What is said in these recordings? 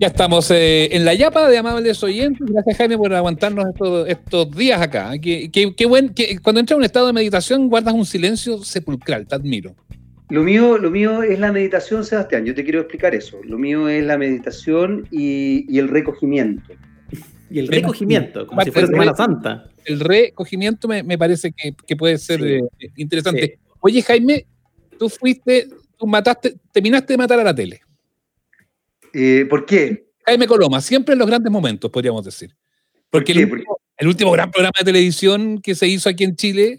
Ya estamos eh, en la yapa de amables oyentes. Gracias, Jaime, por aguantarnos estos, días acá. Qué, buen, cuando entras en un estado de meditación, guardas un silencio sepulcral. Te admiro. Lo mío, lo mío es la meditación, Sebastián. Yo te quiero explicar eso. Lo mío es la meditación y, el recogimiento. Y el recogimiento, como si fuera Semana Santa. El recogimiento me, parece que, puede ser eh, interesante. Oye, Jaime, tú fuiste, tú mataste, terminaste de matar a la tele. Eh, ¿Por qué? Jaime Coloma, siempre en los grandes momentos, podríamos decir. Porque el, último, gran programa de televisión que se hizo aquí en Chile,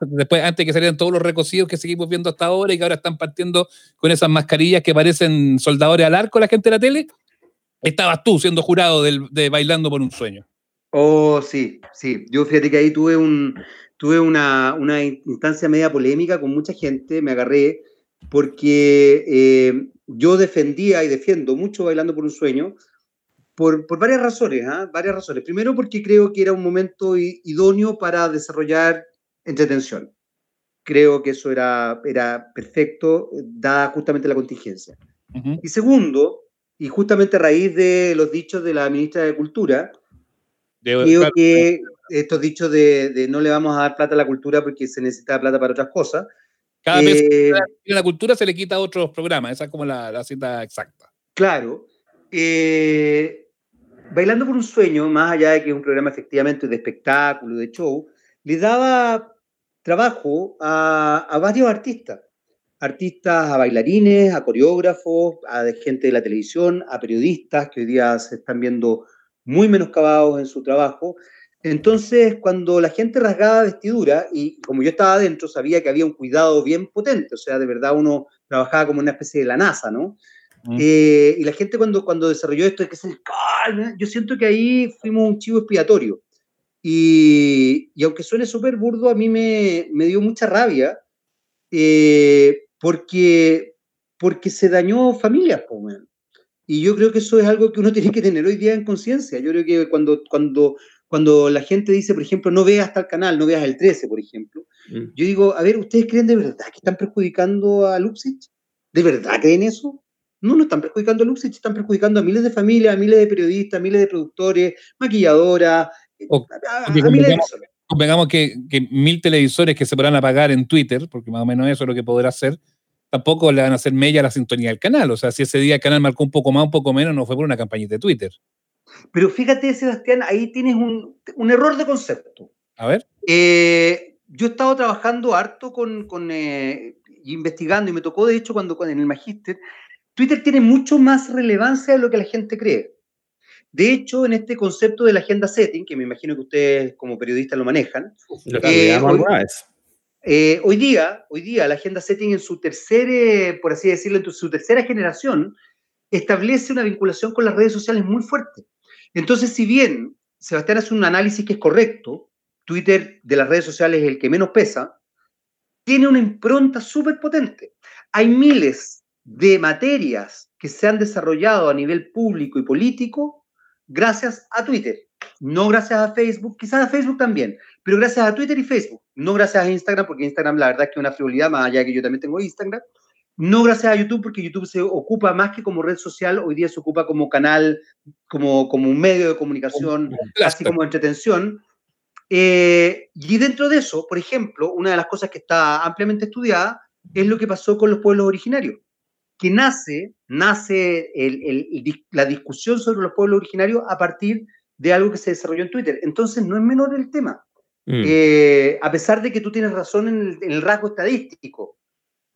después, antes que salieran todos los recocidos que seguimos viendo hasta ahora y que ahora están partiendo con esas mascarillas que parecen soldadores al arco la gente de la tele, estabas tú siendo jurado de Bailando por un Sueño. Oh, sí, sí. Yo fíjate que ahí tuve, un, tuve una, una instancia media polémica con mucha gente, me agarré porque eh, yo defendía y defiendo mucho Bailando por un Sueño por, por varias razones, ¿ah? varias razones. Primero porque creo que era un momento idóneo para desarrollar entretención. Creo que eso era, era perfecto, dada justamente la contingencia. Y segundo, y justamente a raíz de los dichos de la ministra de Cultura, creo que estos dichos de, de, no le vamos a dar plata a la cultura porque se necesita plata para otras cosas, cada vez que eh, la cultura se le quita a otros programas, esa es como la, cita exacta. Claro. Eh, Bailando por un sueño, más allá de que es un programa efectivamente de espectáculo, de show, le daba trabajo a, varios artistas. Artistas, a bailarines, a coreógrafos, a gente de la televisión, a periodistas que hoy día se están viendo muy menoscabados en su trabajo entonces, cuando la gente rasgaba vestidura, y como yo estaba adentro, sabía que había un cuidado bien potente, o sea, de verdad uno trabajaba como una especie de la NASA, ¿no? Mm. Eh, y la gente cuando, cuando desarrolló esto, que se yo siento que ahí fuimos un chivo expiatorio. Y, y aunque suene súper burdo, a mí me, me, dio mucha rabia, eh, porque, porque se dañó familias, Y yo creo que eso es algo que uno tiene que tener hoy día en conciencia. Yo creo que cuando, cuando cuando la gente dice, por ejemplo, no veas tal canal, no veas el 13, por ejemplo, mm. yo digo, a ver, ¿ustedes creen de verdad que están perjudicando a Luxich? ¿De verdad creen eso? No, no están perjudicando a Luxich, están perjudicando a miles de familias, a miles de periodistas, a miles de productores, maquilladoras, a, miles de personas. Convengamos que, que, mil televisores que se podrán apagar en Twitter, porque más o menos eso es lo que podrá hacer, tampoco le van a hacer mella a la sintonía del canal. O sea, si ese día el canal marcó un poco más, un poco menos, no fue por una campañita de Twitter. Pero fíjate, Sebastián, ahí tienes un, un error de concepto. A ver. Eh, yo he estado trabajando harto con, con eh, investigando y me tocó, de hecho, cuando, en el magíster, Twitter tiene mucho más relevancia de lo que la gente cree. De hecho, en este concepto de la agenda setting, que me imagino que ustedes como periodistas lo manejan, eh, hoy, eh, hoy, día, hoy día la agenda setting en su tercera, por así decirlo, en su tercera generación, establece una vinculación con las redes sociales muy fuerte. Entonces, si bien Sebastián hace un análisis que es correcto, Twitter de las redes sociales es el que menos pesa, tiene una impronta súper potente. Hay miles de materias que se han desarrollado a nivel público y político gracias a Twitter. No gracias a Facebook, quizás a Facebook también, pero gracias a Twitter y Facebook. No gracias a Instagram, porque Instagram la verdad es que es una frivolidad, más allá de que yo también tengo Instagram. No gracias a YouTube, porque YouTube se ocupa más que como red social, hoy día se ocupa como canal, como, como un medio de comunicación, así como entretención. Eh, y dentro de eso, por ejemplo, una de las cosas que está ampliamente estudiada es lo que pasó con los pueblos originarios, que nace, nace la discusión sobre los pueblos originarios a partir de algo que se desarrolló en Twitter. Entonces, no es menor el tema. Mm. Eh, a pesar de que tú tienes razón en el rasgo estadístico,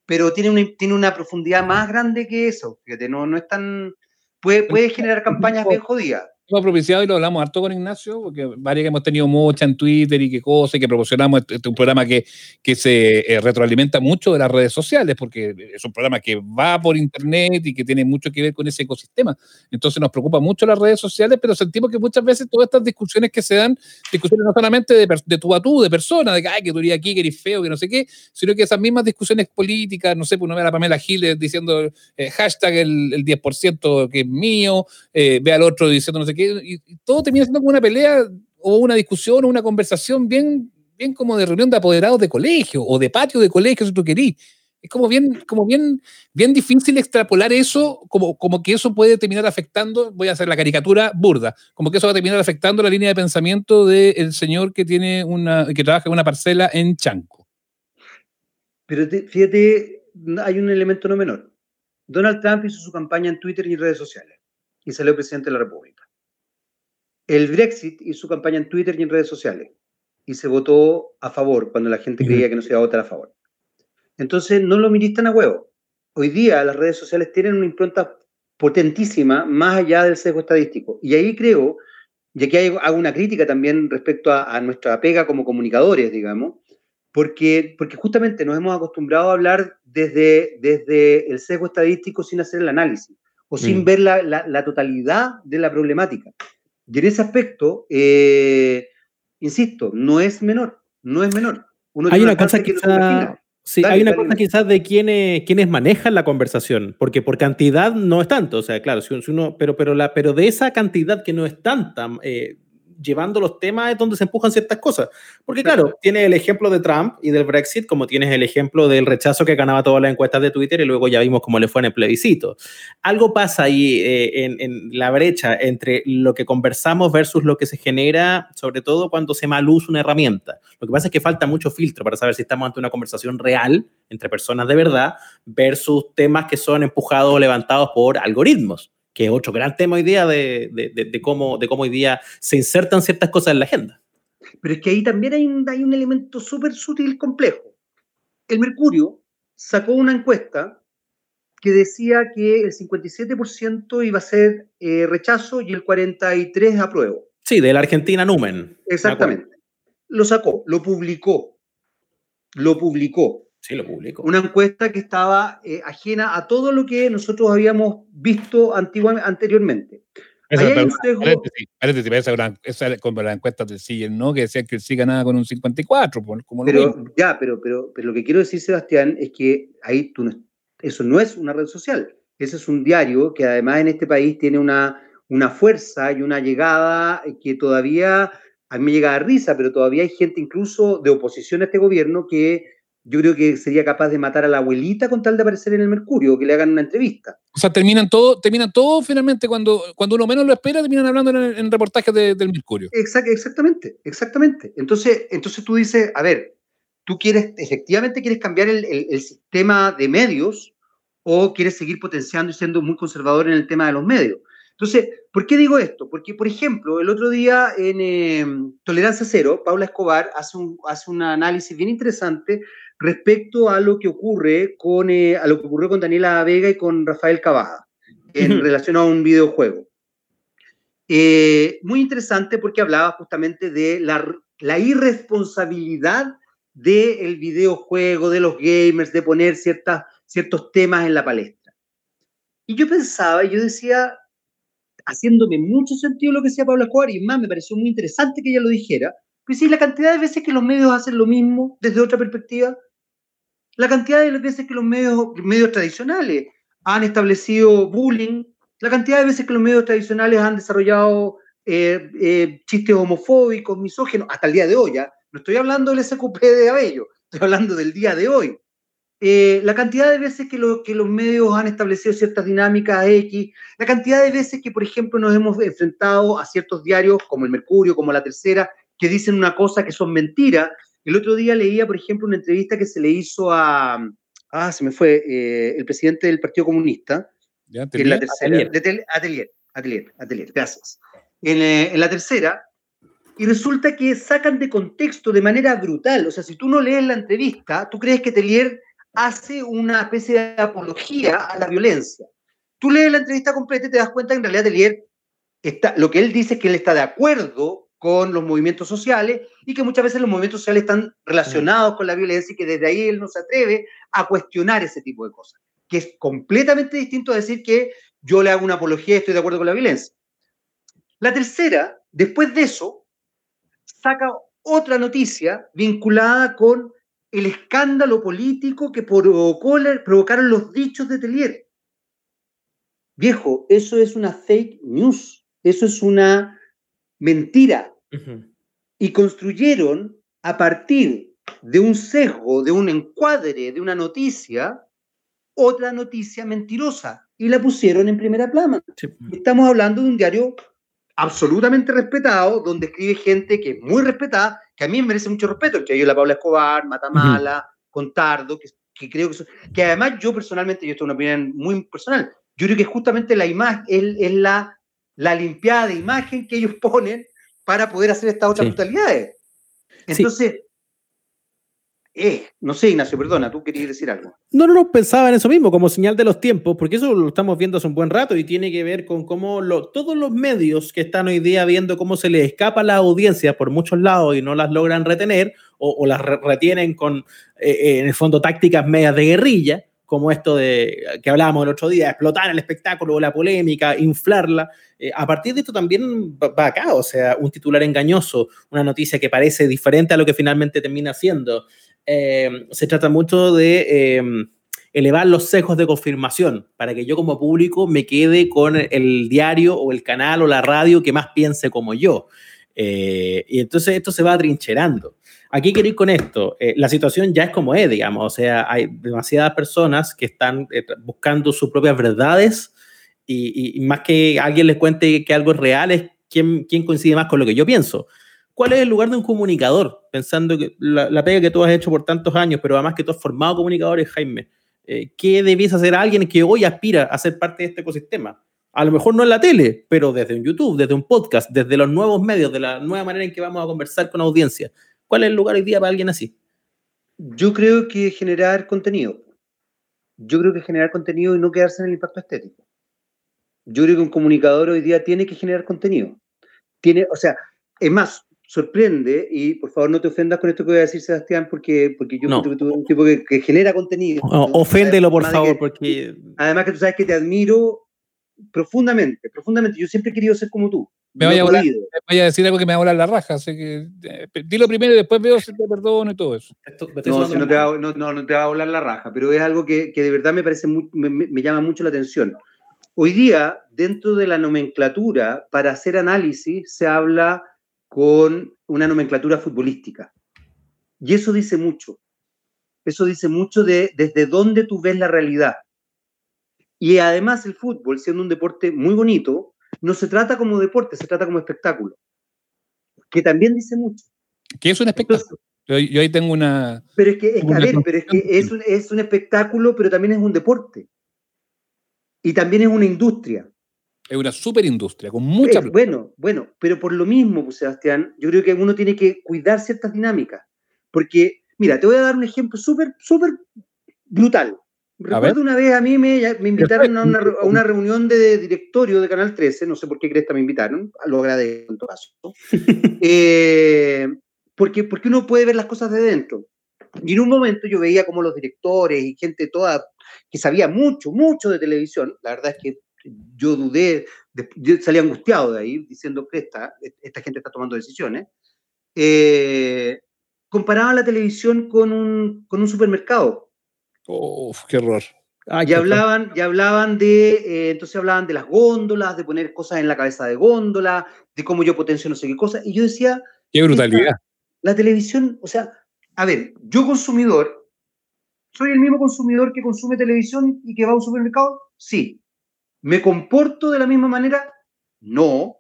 pero tiene una, tiene una profundidad más grande que eso. Fíjate, no, no es tan. Puede, puede generar campañas bien jodidas propiciado y lo hablamos harto con Ignacio, porque varias que hemos tenido mucha en Twitter y qué cosas, y que proporcionamos este, este un programa que, que se eh, retroalimenta mucho de las redes sociales, porque es un programa que va por internet y que tiene mucho que ver con ese ecosistema. Entonces nos preocupa mucho las redes sociales, pero sentimos que muchas veces todas estas discusiones que se dan, discusiones no solamente de, de tú a tú, de personas, de que, ay, que tú eres aquí, que eres feo, que no sé qué, sino que esas mismas discusiones políticas, no sé, pues uno ve a la Pamela Giles diciendo eh, hashtag el, el, 10% que es mío, eh, ve al otro diciendo no sé y, todo termina siendo como una pelea o una discusión o una conversación bien, bien como de reunión de apoderados de colegio o de patio de colegio, si tú querís. es como bien, como bien, bien difícil extrapolar eso, como, como que eso puede terminar afectando, voy a hacer la caricatura burda, como que eso va a terminar afectando la línea de pensamiento del señor que tiene una, que trabaja en una parcela en Chanco. Pero fíjate, hay un elemento no menor. Donald Trump hizo su campaña en Twitter y redes sociales y salió presidente de la República. El Brexit hizo su campaña en Twitter y en redes sociales y se votó a favor cuando la gente creía que no se iba a votar a favor. Entonces, no lo miristan a huevo. Hoy día las redes sociales tienen una impronta potentísima más allá del sesgo estadístico. Y ahí creo, y aquí hago una crítica también respecto a, nuestra pega como comunicadores, digamos, porque, porque justamente nos hemos acostumbrado a hablar desde, desde el sesgo estadístico sin hacer el análisis o sin mm. ver la, la, totalidad de la problemática. Y en ese aspecto, eh, insisto, no es menor, no es menor. Hay una cosa que Sí, hay una cosa quizás de quiénes, quiénes manejan la conversación, porque por cantidad no es tanto, o sea, claro, si uno, pero, pero, la, pero de esa cantidad que no es tanta, eh, llevando los temas es donde se empujan ciertas cosas. Porque claro, tienes el ejemplo de Trump y del Brexit, como tienes el ejemplo del rechazo que ganaba todas las encuestas de Twitter y luego ya vimos cómo le fue en el plebiscito. Algo pasa ahí eh, en, la brecha entre lo que conversamos versus lo que se genera, sobre todo cuando se mal usa una herramienta. Lo que pasa es que falta mucho filtro para saber si estamos ante una conversación real entre personas de verdad versus temas que son empujados o levantados por algoritmos que es otro gran tema hoy día de, de, cómo, de cómo hoy día se insertan ciertas cosas en la agenda. Pero es que ahí también hay un, hay un elemento súper sutil complejo. El Mercurio sacó una encuesta que decía que el 57% iba a ser eh, rechazo y el 43% apruebo. Sí, de la Argentina Numen. Exactamente. Lo sacó, lo publicó. Lo publicó. Sí, lo publicó. Una encuesta que estaba eh, ajena a todo lo que nosotros habíamos visto anteriormente. Esa, esa, como la encuesta del sí no, que decía que el sí ganaba con un 54. Como pero, ya, pero, pero, pero lo que quiero decir, Sebastián, es que ahí tú eso no es una red social. Ese es un diario que además en este país tiene una, una fuerza y una llegada que todavía, a mí me llega a risa, pero todavía hay gente incluso de oposición a este gobierno que yo creo que sería capaz de matar a la abuelita con tal de aparecer en el Mercurio o que le hagan una entrevista. O sea, terminan todo, terminan todo finalmente cuando, cuando uno menos lo espera, terminan hablando en, reportajes del Mercurio. exactamente, exactamente. Entonces, entonces tú dices, a ver, tú quieres, efectivamente quieres cambiar el, sistema de medios o quieres seguir potenciando y siendo muy conservador en el tema de los medios. Entonces, ¿por qué digo esto? Porque, por ejemplo, el otro día en em, Tolerancia Cero, Paula Escobar hace un, hace un análisis bien interesante respecto a lo que ocurre con, eh, a lo que ocurrió con Daniela Vega y con Rafael Cavada en relación a un videojuego. Eh, muy interesante porque hablaba justamente de la, la irresponsabilidad del videojuego, de los gamers, de poner ciertas, ciertos temas en la palestra. Y yo pensaba, yo decía, haciéndome mucho sentido lo que decía Pablo Escobar, y más me pareció muy interesante que ella lo dijera, pues sí, la cantidad de veces que los medios hacen lo mismo desde otra perspectiva, la cantidad de veces que los medios, tradicionales han establecido bullying, la cantidad de veces que los medios tradicionales han desarrollado eh, eh, chistes homofóbicos, misógenos, hasta el día de hoy, ¿ya? No estoy hablando del SQP de Abello, estoy hablando del día de hoy. Eh, la cantidad de veces que, que, los medios han establecido ciertas dinámicas X, la cantidad de veces que, por ejemplo, nos hemos enfrentado a ciertos diarios como el Mercurio, como la Tercera, que dicen una cosa que son mentiras el otro día leía, por ejemplo, una entrevista que se le hizo a, ah, se me fue, eh, el presidente del Partido Comunista, en la tercera, atelier. atelier, atelier, gracias. Eh, en, la tercera, y resulta que sacan de contexto de manera brutal. O sea, si tú no lees la entrevista, tú crees que Atelier hace una especie de apología a la violencia. Tú lees la entrevista completa y te das cuenta que en realidad Atelier está, lo que él dice es que él está de acuerdo con los movimientos sociales y que muchas veces los movimientos sociales están relacionados con la violencia y que desde ahí él no se atreve a cuestionar ese tipo de cosas, que es completamente distinto a decir que yo le hago una apología y estoy de acuerdo con la violencia. La tercera, después de eso, saca otra noticia vinculada con el escándalo político que provocaron los dichos de Telier. Viejo, eso es una fake news, eso es una mentira. Y construyeron a partir de un sesgo, de un encuadre, de una noticia, otra noticia mentirosa y la pusieron en primera plana. Estamos hablando de un diario absolutamente respetado, donde escribe gente que es muy respetada, que a mí me merece mucho respeto, que ellos la Paula Escobar, Matamala, Contardo, que, que creo que son, que además yo personalmente, yo esto es una opinión muy personal, yo creo que justamente la imagen es, la, la limpiada de imagen que ellos ponen para poder hacer estas otras brutalidades. Entonces, eh, no sé, Ignacio, perdona, tú querías decir algo. No, no, no, pensaba en eso mismo, como señal de los tiempos, porque eso lo estamos viendo hace un buen rato y tiene que ver con cómo todos los medios que están hoy día viendo cómo se les escapa la audiencia por muchos lados y no las logran retener o, las retienen con, eh, eh, en el fondo, tácticas medias de guerrilla, como esto de que hablábamos el otro día, explotar el espectáculo, la polémica, inflarla. a partir de esto también va acá, o sea, un titular engañoso, una noticia que parece diferente a lo que finalmente termina siendo. Eh, se trata mucho de em, elevar los sesgos de confirmación para que yo como público me quede con el diario o el canal o la radio que más piense como yo. Eh, y entonces esto se va trincherando. Aquí quiero ir con esto. Eh, la situación ya es como es, digamos. O sea, hay demasiadas personas que están buscando sus propias verdades y, más que alguien les cuente que algo es real, es quién, quién coincide más con lo que yo pienso. ¿Cuál es el lugar de un comunicador? Pensando que la, pega que tú has hecho por tantos años, pero además que tú has formado comunicadores, Jaime. Eh, ¿Qué debiese hacer alguien que hoy aspira a ser parte de este ecosistema? A lo mejor no en la tele, pero desde un YouTube, desde un podcast, desde los nuevos medios, de la nueva manera en que vamos a conversar con audiencia. ¿Cuál es el lugar hoy día para alguien así? Yo creo que generar contenido. Yo creo que generar contenido y no quedarse en el impacto estético. Yo creo que un comunicador hoy día tiene que generar contenido. Tiene, o sea, es más, sorprende, y por favor no te ofendas con esto que voy a decir, Sebastián, porque, porque yo soy un tipo que, genera contenido. oféndelo, por favor, porque... Además que tú sabes que te admiro profundamente, profundamente. Yo siempre he querido ser como tú. Me vaya, a, decir algo que me va a volar la raja, así que eh, dilo primero y después veo si te perdono y todo eso. no, no, te va, no, no, te va a volar la raja, pero es algo que, que de verdad me parece me, me llama mucho la atención. Hoy día, dentro de la nomenclatura, para hacer análisis, se habla con una nomenclatura futbolística. Y eso dice mucho. Eso dice mucho de desde dónde tú ves la realidad. Y además el fútbol, siendo un deporte muy bonito, no se trata como deporte, se trata como espectáculo. Que también dice mucho. ¿Qué es un espectáculo? yo, ahí tengo una... Pero es que, es, pero es, que es, un, es un espectáculo, pero también es un deporte. Y también es una industria. Es una superindustria con mucha. bueno, bueno, pero por lo mismo, pues, Sebastián, yo creo que uno tiene que cuidar ciertas dinámicas. Porque, mira, te voy a dar un ejemplo súper, súper brutal. Recuerdo una vez a mí me, me invitaron a una, a una, reunión de directorio de Canal 13, no sé por qué crees que me invitaron, lo agradezco en todo caso. eh, porque, porque uno puede ver las cosas de dentro. Y en un momento yo veía como los directores y gente toda que sabía mucho, mucho de televisión, la verdad es que yo dudé, yo salí angustiado de ahí, diciendo que esta, esta gente está tomando decisiones, eh, comparaban la televisión con un, con un supermercado. Uf, qué horror. Ah, ya hablaban, ya hablaban de, eh, entonces hablaban de las góndolas, de poner cosas en la cabeza de góndola, de cómo yo potencio no sé qué cosa, y yo decía... Qué brutalidad. la televisión, o sea, a ver, yo consumidor, ¿soy el mismo consumidor que consume televisión y que va a un supermercado? Sí. ¿Me comporto de la misma manera? No.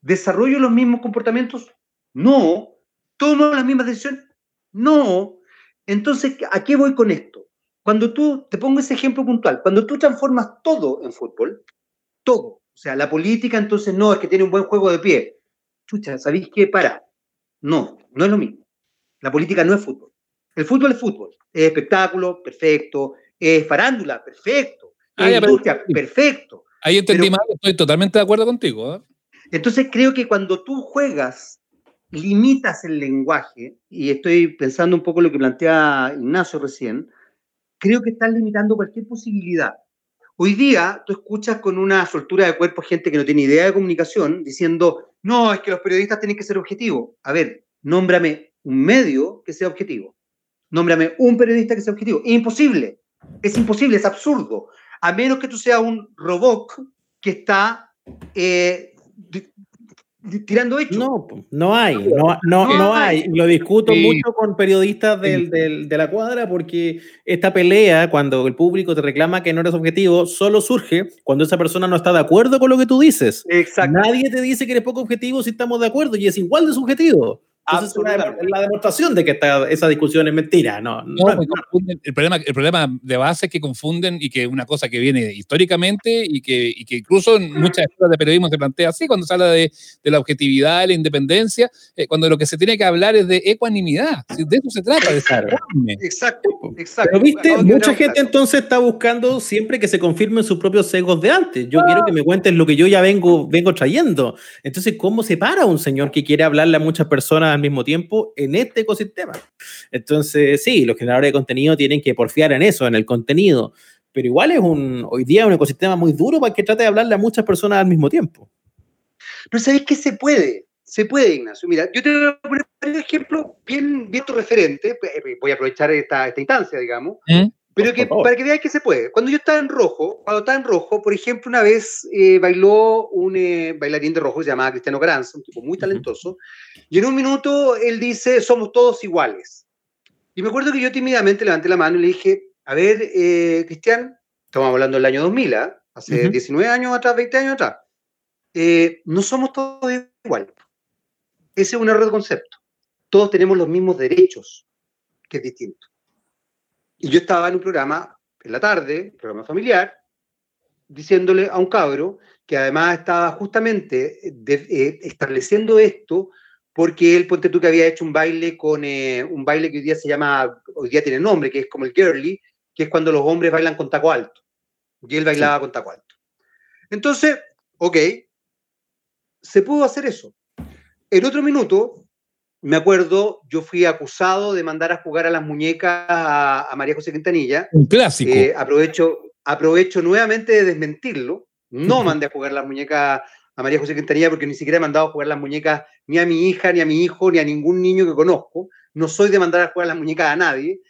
¿Desarrollo los mismos comportamientos? No. ¿Tomo las mismas decisiones? No. Entonces, ¿a qué voy con esto? Cuando tú, te pongo ese ejemplo puntual, cuando tú transformas todo en fútbol, todo, o sea, la política entonces no, es que tiene un buen juego de pie. Chucha, ¿sabéis qué? Para. No, no es lo mismo. La política no es fútbol. El fútbol es fútbol. Es espectáculo, perfecto. Es farándula, perfecto industria, perfecto. Ahí entendí mal, estoy totalmente de acuerdo contigo. ¿eh? Entonces creo que cuando tú juegas, limitas el lenguaje, y estoy pensando un poco lo que plantea Ignacio recién, creo que estás limitando cualquier posibilidad. Hoy día tú escuchas con una soltura de cuerpo gente que no tiene idea de comunicación diciendo, no, es que los periodistas tienen que ser objetivos. A ver, nómbrame un medio que sea objetivo. Nómbrame un periodista que sea objetivo. Es imposible. Es imposible, es absurdo a menos que tú seas un robot que está eh, tirando hechos. No, no hay, no, no, no hay. Lo discuto mucho con periodistas del, del, de la cuadra porque esta pelea, cuando el público te reclama que no eres objetivo, solo surge cuando esa persona no está de acuerdo con lo que tú dices. Exacto. Nadie te dice que eres poco objetivo si estamos de acuerdo y es igual de subjetivo es la demostración de que esa discusión es mentira. No, el, problema, el problema de base es que confunden y que una cosa que viene históricamente y que, y que incluso en muchas escuelas de periodismo se plantea así cuando se habla de, de la objetividad, de la independencia, eh, cuando lo que se tiene que hablar es de ecuanimidad. De eso se trata. De exacto, exacto. Pero viste, mucha gente entonces está buscando siempre que se confirmen sus propios sesgos de antes. Yo quiero que me cuentes lo que yo ya vengo, vengo trayendo. Entonces, ¿cómo se para un señor que quiere hablarle a muchas personas al mismo tiempo en este ecosistema. Entonces, sí, los generadores de contenido tienen que porfiar en eso, en el contenido, pero igual es un, hoy día un ecosistema muy duro para que trate de hablarle a muchas personas al mismo tiempo. Pero ¿sabéis que se puede? Se puede, Ignacio. Mira, yo te voy a poner un ejemplo bien, bien tu referente. Eh, voy a aprovechar esta, esta instancia, digamos. ¿Mm? Pero que, para que veáis que se puede. Cuando yo estaba en rojo, cuando estaba en rojo, por ejemplo, una vez eh, bailó un eh, bailarín de rojo, se llamaba Cristiano Granza, un tipo muy talentoso, y en un minuto él dice, somos todos iguales. Y me acuerdo que yo tímidamente levanté la mano y le dije, a ver, eh, Cristian, estamos hablando del año 2000, ¿ah? hace 19 años atrás, 20 años atrás, no somos todos iguales. Ese es un error de concepto. Todos tenemos los mismos derechos, que es distinto. Y yo estaba en un programa en la tarde, programa familiar, diciéndole a un cabro que además estaba justamente eh, estableciendo esto porque él, ponte tú que había hecho un baile con eh, un baile que hoy día se llama, hoy día tiene nombre, que es como el girly, que es cuando los hombres bailan con taco alto. Y él bailaba con taco alto. Entonces, ok, se pudo hacer eso. En otro minuto, me acuerdo, yo fui acusado de mandar a jugar a las muñecas a, María José Quintanilla. Un clásico. Eh, aprovecho, aprovecho nuevamente de desmentirlo. No mandé a jugar las muñecas a María José Quintanilla porque ni siquiera he mandado a jugar las muñecas ni a mi hija, ni a mi hijo, ni a ningún niño que conozco. No soy de mandar a jugar las muñecas a nadie.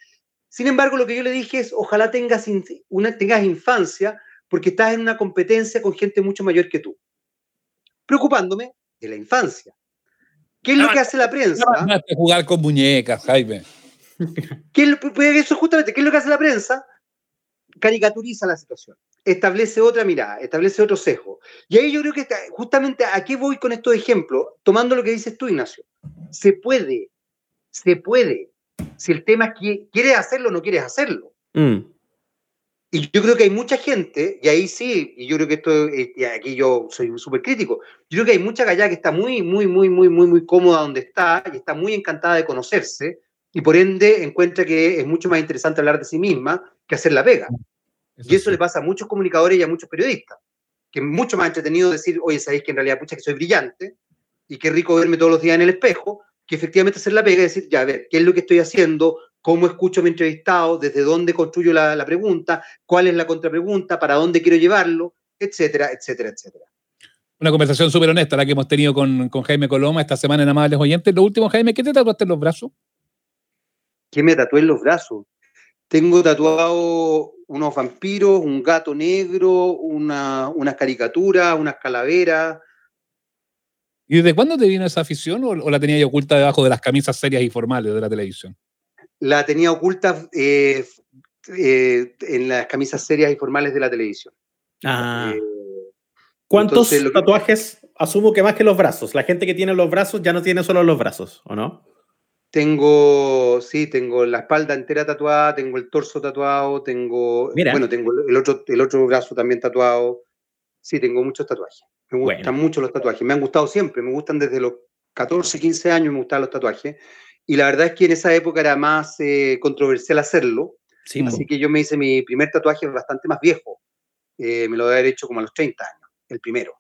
Sin embargo, lo que yo le dije es, ojalá tengas, una, tengas infancia porque estás en una competencia con gente mucho mayor que tú. Preocupándome de la infancia ¿Qué es lo que hace la prensa? No, jugar con muñecas, Jaime. ¿Qué pues, eso justamente, ¿qué es lo que hace la prensa? Caricaturiza la situación, establece otra mirada, establece otro sesgo. Y ahí yo creo que justamente a qué voy con estos ejemplos, tomando lo que dices tú, Ignacio. Se puede, se puede. Si el tema es que quieres hacerlo o no quieres hacerlo. Mm. Y yo creo que hay mucha gente, y ahí sí, y yo creo que esto, y aquí yo soy súper crítico, yo creo que hay mucha gallada que está muy, muy, muy, muy, muy, muy cómoda donde está y está muy encantada de conocerse y por ende encuentra que es mucho más interesante hablar de sí misma que hacer la pega. y eso le pasa a muchos comunicadores y a muchos periodistas, que es mucho más entretenido decir, oye, sabéis que en realidad, pucha, que soy brillante y qué rico verme todos los días en el espejo, que efectivamente hacer la pega y decir, ya, a ver, ¿qué es lo que estoy haciendo? Cómo escucho a mi entrevistado, desde dónde construyo la, pregunta, cuál es la contrapregunta, para dónde quiero llevarlo, etcétera, etcétera, etcétera. Una conversación súper honesta la que hemos tenido con, Jaime Coloma esta semana en Amables Oyentes. Lo último, Jaime, ¿qué te tatuaste en los brazos? ¿Qué me tatué en los brazos? Tengo tatuado unos vampiros, un gato negro, una, unas caricaturas, unas calaveras. ¿Y desde cuándo te vino esa afición o, o la tenías oculta debajo de las camisas serias y formales de la televisión? La tenía oculta eh, eh, en las camisas serias y formales de la televisión. Ah. Eh, ¿Cuántos tatuajes? Asumo que más que los brazos. La gente que tiene los brazos ya no tiene solo los brazos, ¿o no? Tengo, sí, tengo la espalda entera tatuada, tengo el torso tatuado, tengo, bueno, tengo el otro, el otro brazo también tatuado. Sí, tengo muchos tatuajes. Me gustan mucho los tatuajes. Me han gustado siempre, me gustan desde los 14, 15 años, me gustan los tatuajes. Y la verdad es que en esa época era más eh, controversial hacerlo. así que yo me hice mi primer tatuaje bastante más viejo. Eh, me lo debe haber hecho como a los 30 años, el primero.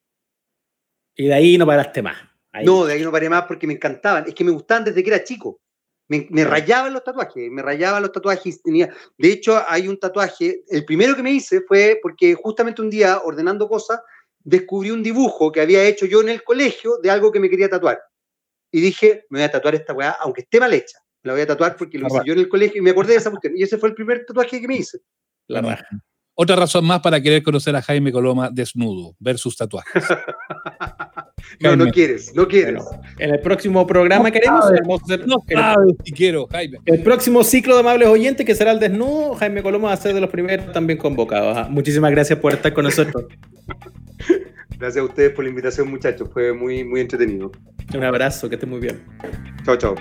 Y de ahí no paraste más. No, de ahí no paré más porque me encantaban. Es que me gustaban desde que era chico. Me, me rayaban los tatuajes, me rayaban los tatuajes. Tenía, de hecho, hay un tatuaje, el primero que me hice fue porque justamente un día, ordenando cosas, descubrí un dibujo que había hecho yo en el colegio de algo que me quería tatuar y dije, me voy a tatuar esta weá, aunque esté mal hecha. La voy a tatuar porque lo hice yo en el colegio y me acordé de esa cuestión. Y ese fue el primer tatuaje que me hice. La Otra razón más para querer conocer a Jaime Coloma desnudo, ver sus tatuajes. No, no quieres, no quieres. en el próximo programa queremos. no sabes si quiero, Jaime. El próximo ciclo de amables oyentes, que será el desnudo, Jaime Coloma va a ser de los primeros también convocados. ¿ah? Muchísimas gracias por estar con nosotros. Gracias a ustedes por la invitación, muchachos. Fue muy, muy entretenido. Un abrazo, que esté muy bien. Chao, chao.